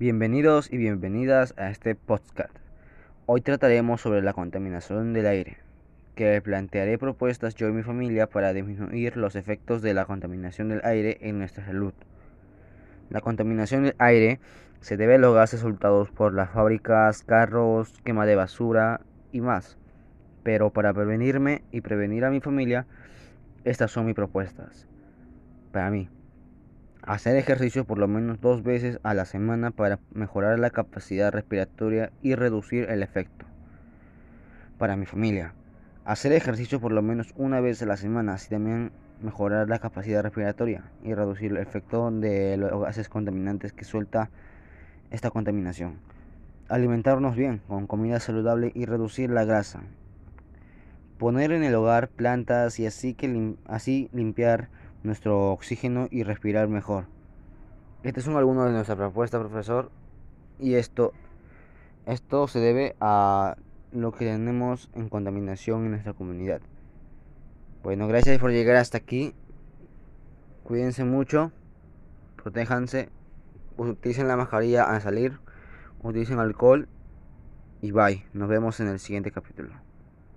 Bienvenidos y bienvenidas a este podcast. Hoy trataremos sobre la contaminación del aire, que plantearé propuestas yo y mi familia para disminuir los efectos de la contaminación del aire en nuestra salud. La contaminación del aire se debe a los gases soltados por las fábricas, carros, quema de basura y más. Pero para prevenirme y prevenir a mi familia, estas son mis propuestas. Para mí, Hacer ejercicio por lo menos dos veces a la semana para mejorar la capacidad respiratoria y reducir el efecto. Para mi familia, hacer ejercicio por lo menos una vez a la semana, así también mejorar la capacidad respiratoria y reducir el efecto de los gases contaminantes que suelta esta contaminación. Alimentarnos bien con comida saludable y reducir la grasa. Poner en el hogar plantas y así, que así limpiar nuestro oxígeno y respirar mejor. Este son algunos de nuestras propuestas, profesor, y esto, esto se debe a lo que tenemos en contaminación en nuestra comunidad. Bueno, gracias por llegar hasta aquí. Cuídense mucho, protéjanse, utilicen la mascarilla al salir, utilicen alcohol y bye. Nos vemos en el siguiente capítulo.